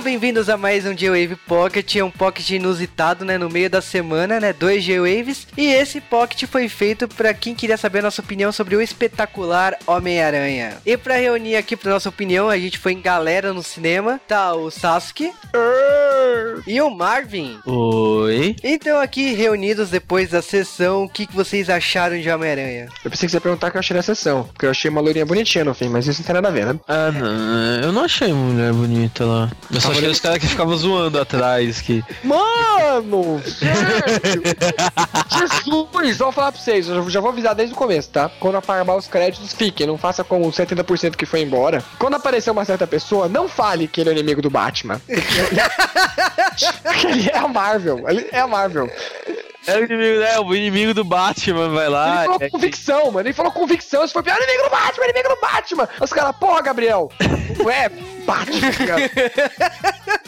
Sejam bem-vindos a mais um G-Wave Pocket, é um pocket inusitado, né, no meio da semana, né, dois G-Waves, e esse pocket foi feito para quem queria saber a nossa opinião sobre o espetacular Homem-Aranha. E para reunir aqui para nossa opinião, a gente foi em galera no cinema, tá o Sasuke e o Marvin. Oi. Então aqui reunidos depois da sessão, o que, que vocês acharam de Homem-Aranha? Eu pensei que você ia perguntar o que eu achei da sessão, porque eu achei uma loirinha bonitinha no fim, mas isso não tem nada a ver, né? Ah, não. Eu não achei mulher bonita lá. Eu só achei os caras que ficavam zoando atrás. Que... Mano! Sério? Jesus! Vou falar pra vocês, eu já vou avisar desde o começo, tá? Quando apagar os créditos, fiquem, não faça como o 70% que foi embora. Quando aparecer uma certa pessoa, não fale que ele é inimigo do Batman. Porque ele é a Marvel, ele é a Marvel. É o inimigo, é, o inimigo do Batman, vai lá. Ele falou é convicção, mano. Ele falou convicção. Isso foi pior. Inimigo do Batman, inimigo do Batman. Os caras, porra, Gabriel. Ué, Batman, cara.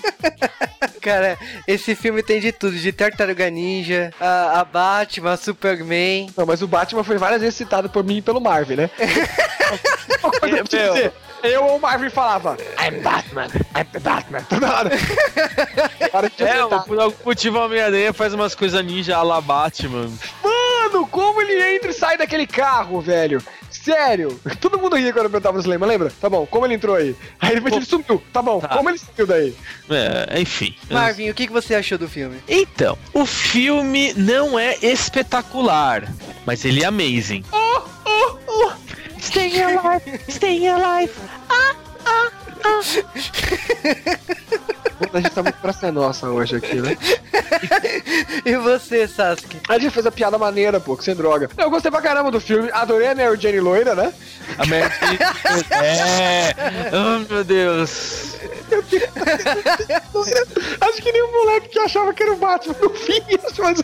Cara, esse filme tem de tudo, de Tartaruga Ninja, a, a Batman, a Superman. Não, mas o Batman foi várias vezes citado por mim e pelo Marvin, né? Coisa dizer, Eu ou o Marvin falava, I'm Batman, I'm Batman, toda hora. Para de É, aumentar. por algum motivo a Homem-Aranha faz umas coisas ninja a la Batman. Mano, como ele entra e sai daquele carro, velho? Sério? Todo mundo ria quando eu perguntava no cinema, lembra? Tá bom, como ele entrou aí? Aí depois ele sumiu. Tá bom, Tá. como ele sumiu daí? É, enfim. Marvin, o que, que você achou do filme? Então, o filme não é espetacular, mas ele é amazing. Stay alive, stay alive. Ah, ah, ah. A gente tá muito pra ser nossa hoje aqui, né? E você, Sasuke? A gente fez a piada maneira, pô, que sem droga. Eu gostei pra caramba do filme, adorei a Mary Jane loira, né? A Mary Jane- É. Oh, meu Deus. Acho que nem o moleque que achava que era o Batman no fim. Mas...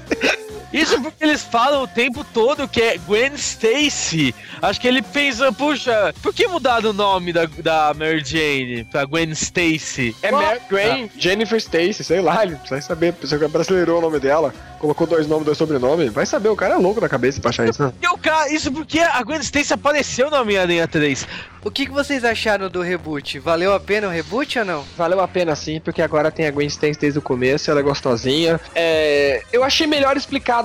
Isso porque eles falam o tempo todo que é Gwen Stacy. Acho que ele pensa, puxa, por que mudaram o nome da, da Mary Jane pra Gwen Stacy? É Mary Jane, Jennifer Stacy, sei lá, ele precisa saber, pessoa que brasileirou o nome dela, colocou dois nomes, dois sobrenomes, vai saber, o cara é louco da cabeça pra achar isso. né? E o cara, isso porque a Gwen Stacy apareceu na Homem-Aranha 3. O que, que vocês acharam do reboot? Valeu a pena o reboot ou não? Valeu a pena sim, porque agora tem a Gwen Stacy desde o começo, ela é gostosinha. É, eu achei melhor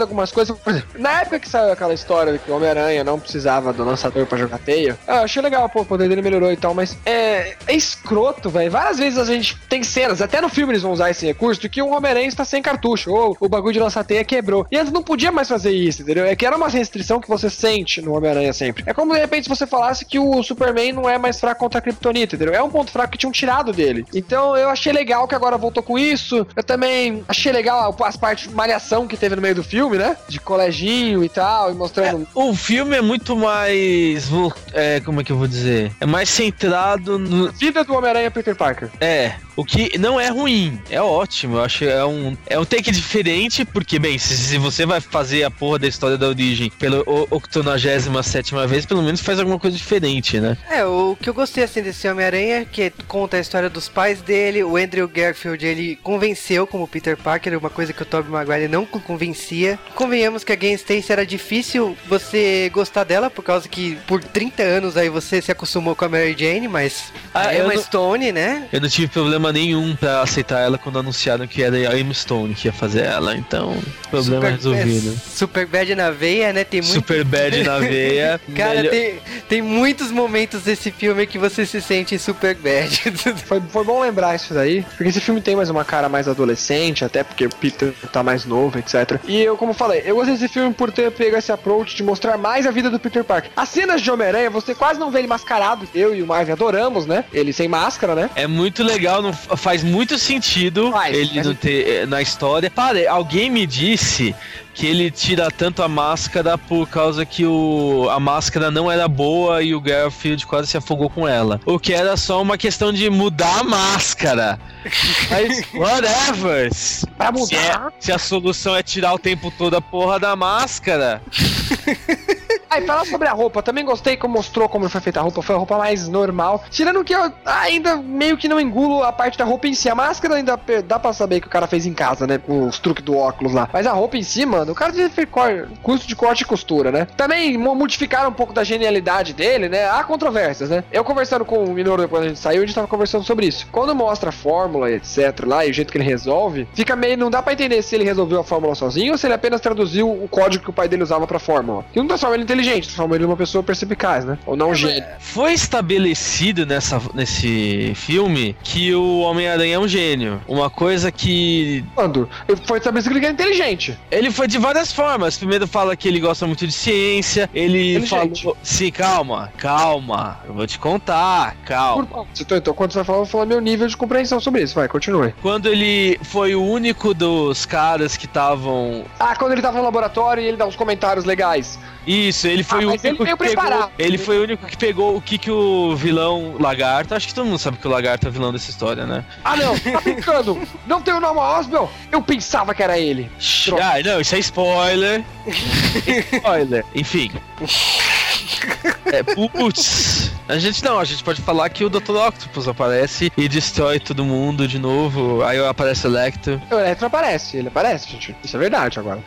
algumas coisas. Por exemplo, na época que saiu aquela história de que o Homem-Aranha não precisava do lançador pra jogar teia, eu achei legal, pô, o poder dele melhorou e tal, mas é, é escroto, velho. Várias vezes a gente tem cenas, até no filme eles vão usar esse recurso, de que o Homem-Aranha está sem cartucho, ou o bagulho de lançar teia quebrou. E antes não podia mais fazer isso, entendeu? É que era uma restrição que você sente no Homem-Aranha sempre. É como de repente você falasse que o Superman não é mais fraco contra a Kryptonita, entendeu? É um ponto fraco que tinham tirado dele. Então eu achei legal que agora voltou com isso. Eu também achei legal as partes de malhação que teve no meio do filme, né? De coleginho e tal, e mostrando. O filme é muito mais. É, como é que eu vou dizer? É mais centrado no. Vida do Homem-Aranha Peter Parker. É, o que não é ruim, é ótimo. Eu acho que é um, é um take diferente, porque, bem, se, se você vai fazer a porra da história da origem pela o- 87 vez, pelo menos faz alguma coisa diferente, né? É, o que eu gostei assim desse Homem-Aranha é que conta a história dos pais dele, o Andrew Garfield ele convenceu como Peter Parker, uma coisa que o Tobey Maguire não co- convencia. Convenhamos que a Gwen Stacy era difícil você gostar dela, por causa que por 30 anos aí você se acostumou com a Mary Jane, mas Ah, a eu Emma não- Stone, né? Eu não tive problema nenhum pra aceitar ela quando anunciaram que era a Emma Stone que ia fazer ela, então, problema resolvido. é, super bad na veia, né? Tem muito Super bad na veia. Cara, melhor- tem, tem muitos momentos desse filme que você se sente super bad. Foi, foi bom lembrar isso daí, porque esse filme tem mais uma cara mais adolescente, até porque o Peter tá mais novo, etc. E eu, como falei, eu gostei desse filme por ter pego esse approach de mostrar mais a vida do Peter Parker. As cenas de Homem-Aranha, você quase não vê ele mascarado. Eu e o Marvin adoramos, né? Ele sem máscara, né? É muito legal, faz muito sentido Faz, ele mas- não ter eh, na história. Para, alguém me disse que ele tira tanto a máscara por causa que o, a máscara não era boa e o Garfield quase se afogou com ela. O que era só uma questão de mudar a máscara. Mas, whatever. Pra Se, é- mudar. se a solução é tirar o tempo todo a porra da máscara. Aí, falar sobre a roupa, também gostei como mostrou como foi feita a roupa, foi a roupa mais normal. Tirando que eu ainda meio que não engulo a parte da roupa em si. A máscara ainda dá pra saber que o cara fez em casa, né? Com os truques do óculos lá. Mas a roupa em si, mano, o cara fez custo de corte e costura, né? Também modificaram um pouco da genialidade dele, né? Há controvérsias, né? Eu conversando com o Minoru depois a gente saiu, a gente tava conversando sobre isso. Quando mostra a fórmula, etc, lá, e o jeito que ele resolve, fica meio. Não dá pra entender se ele resolveu a fórmula sozinho ou se ele apenas traduziu o código que o pai dele usava pra fórmula. E não transforma ele inteligente, transforma ele numa pessoa perspicaz, né? Ou não um gênio. Foi estabelecido nessa, nesse filme que o Homem-Aranha é um gênio. Uma coisa que. Quando? Foi estabelecido que ele é inteligente. Ele foi de várias formas. Primeiro fala que ele gosta muito de ciência. Ele falou. Sim, calma, calma. Eu vou te contar, calma. Por... Então, quando você vai falar, eu vou falar meu nível de compreensão sobre isso. Vai, continue. Quando ele foi o único dos caras que estavam. Ah, quando ele tava no laboratório e ele dá uns comentários legais. Isso, ele foi ah, o único ele que pegou. Ele foi o único que pegou o que, que o vilão lagarto. Acho que todo mundo sabe que o lagarto é o vilão dessa história, né? Ah, não, tá brincando! não tem o nome Oswell? Eu pensava que era ele. Ah, não, isso é spoiler. spoiler. Enfim. É, putz. A gente não, a gente pode falar que o Dr. Octopus aparece e destrói todo mundo de novo. Aí aparece o Electro. O Electro aparece, ele aparece, gente. Isso é verdade agora.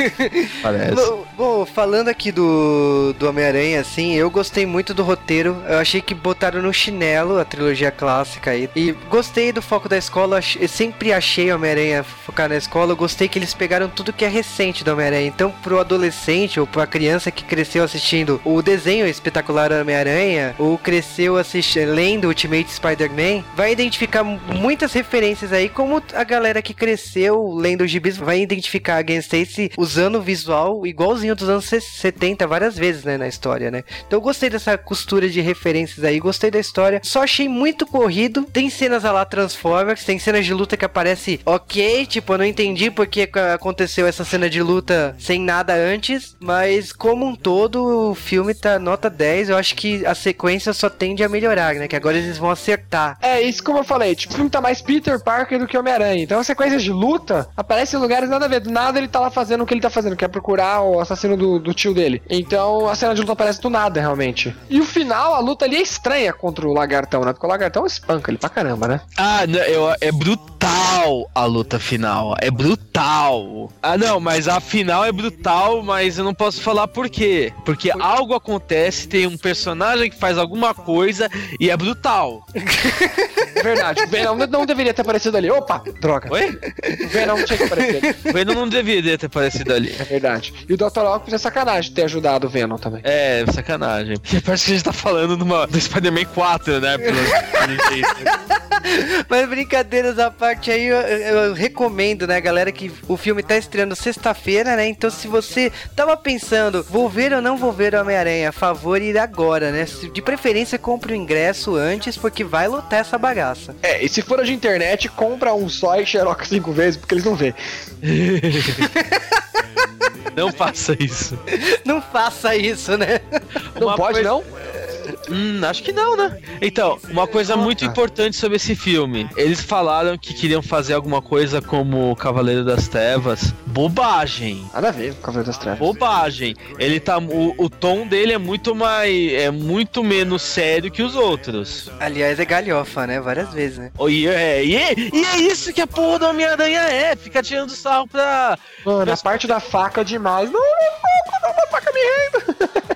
aparece. Bom, bom, falando aqui do, do Homem-Aranha, assim, eu gostei muito do roteiro. Eu achei que botaram no chinelo a trilogia clássica aí. E gostei do foco da escola. Eu sempre achei Homem-Aranha focar na escola. Eu gostei que eles pegaram tudo que é recente do Homem-Aranha. Então, pro adolescente ou pra criança que cresceu assistindo o desenho espetacular Homem-Aranha, ou cresceu assistindo, lendo Ultimate Spider-Man, vai identificar muitas referências aí, como a galera que cresceu lendo os gibis vai identificar a Gwen Stacy usando o visual igualzinho dos anos 70 várias vezes, né, na história, né? Então eu gostei dessa costura de referências aí, gostei da história, só achei muito corrido, tem cenas a lá Transformers, tem cenas de luta que aparece ok, tipo, eu não entendi porque aconteceu essa cena de luta sem nada antes, mas como um todo, o filme tá nota 10, eu acho que a sequência só tende a melhorar, né? Que agora eles vão acertar. É, isso como eu falei, tipo, o filme tá mais Peter Parker do que Homem-Aranha. Então as sequências de luta aparecem em lugares nada a ver. Do nada ele tá lá fazendo o que ele tá fazendo, que é procurar o assassino do, do tio dele. Então a cena de luta aparece do nada, realmente. E o final, a luta ali é estranha contra o lagartão, né? Porque o lagartão espanca ele pra caramba, né? Ah, não, eu, é brutal a luta final. É brutal. Ah, não, mas a final é brutal, mas eu não posso falar por quê. Porque algo acontece, tem um personagem que faz alguma coisa e é brutal. Verdade, o Venom não deveria ter aparecido ali. Opa, droga. Oi? O Venom não tinha que aparecer. O Venom não deveria ter aparecido ali. É verdade. E o Dr. Octopus é sacanagem ter ajudado o Venom também. É, sacanagem. Parece que a gente tá falando numa, do Spider-Man 4, né? Pelo, Mas brincadeiras à parte aí, eu, eu, recomendo, né, galera, que o filme tá estreando sexta-feira, né? Então se você tava pensando, vou ver ou não vou ver Homem-Aranha, a favor ir agora, né? De preferência, compre o ingresso antes, porque vai lotar essa bagaça. É, e se for de internet, compra um só e xeroca cinco vezes, porque eles não vê. Não faça isso. Não faça isso, né? Não Uma pode, coisa... não? Hum, acho que não, né? Então, uma coisa muito importante sobre esse filme. Eles falaram que queriam fazer alguma coisa como Cavaleiro das Trevas. Bobagem. Nada a ver com Cavaleiro das Trevas. Bobagem. Ele tá. O, o tom dele é muito mais. É muito menos sério que os outros. Aliás, é galhofa, né? Várias vezes, né? Oh, e, é, e, é, e é isso que a porra do Homem-Aranha é. Fica tirando sarro pra. Mano, pra... a parte da faca demais. Não, não, não, não, a faca me rendo.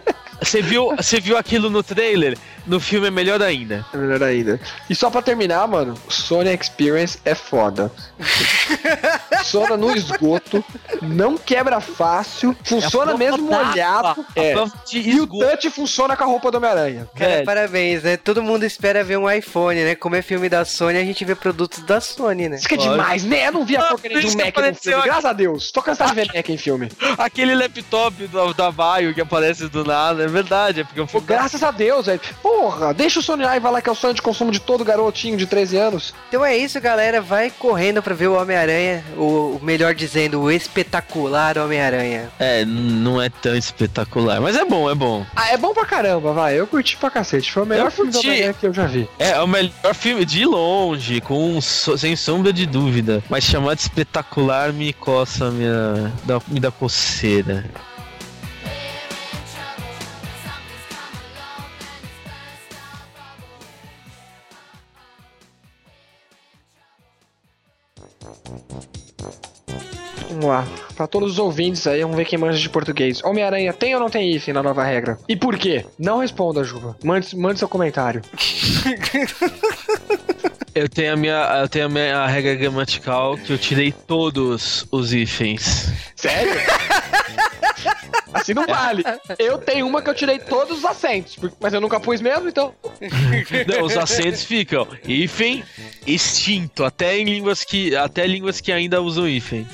Você viu, você viu aquilo no trailer? No filme é melhor ainda. É melhor ainda. E só pra terminar, mano, Sony Experience é foda. funciona no esgoto, não quebra fácil, funciona é mesmo molhado. É. E o touch funciona com a roupa do Homem-Aranha. Cara, é. parabéns, né? Todo mundo espera ver um iPhone, né? Como é filme da Sony, a gente vê produtos da Sony, né? Isso que é demais, né? Eu não vi a ah, porcaria de um Mac no filme, graças a Deus. Tô cansado de ver Mac em filme. Aquele laptop do, da Vaio que aparece do nada, é verdade. É porque eu fui... Graças a Deus, velho. Porra, deixa o Sony Live lá que é o sonho de consumo de todo garotinho de 13 anos. Então é isso, galera. Vai correndo pra ver o Homem-Aranha, o melhor dizendo, o espetacular Homem-Aranha. É, não é tão espetacular, mas é bom, é bom. Ah, é bom pra caramba, vai. Eu curti pra cacete. Foi o melhor filme do Homem-Aranha que eu já vi. É, o melhor filme de longe, com sem sombra de dúvida. Mas chamar de espetacular me coça minha, me dá coceira. Vamos lá. Pra todos os ouvintes aí, vamos ver quem manja de português. Homem-Aranha tem ou não tem hífen na nova regra? E por quê? Não responda, Juba. Mande, mande seu comentário. Eu tenho a minha, eu tenho a minha regra gramatical que eu tirei todos os hífens. Sério? Assim não vale. Eu tenho uma que eu tirei todos os acentos, mas eu nunca pus mesmo, então. Não, os acentos ficam hífen extinto, até em línguas que até línguas que ainda usam hífen.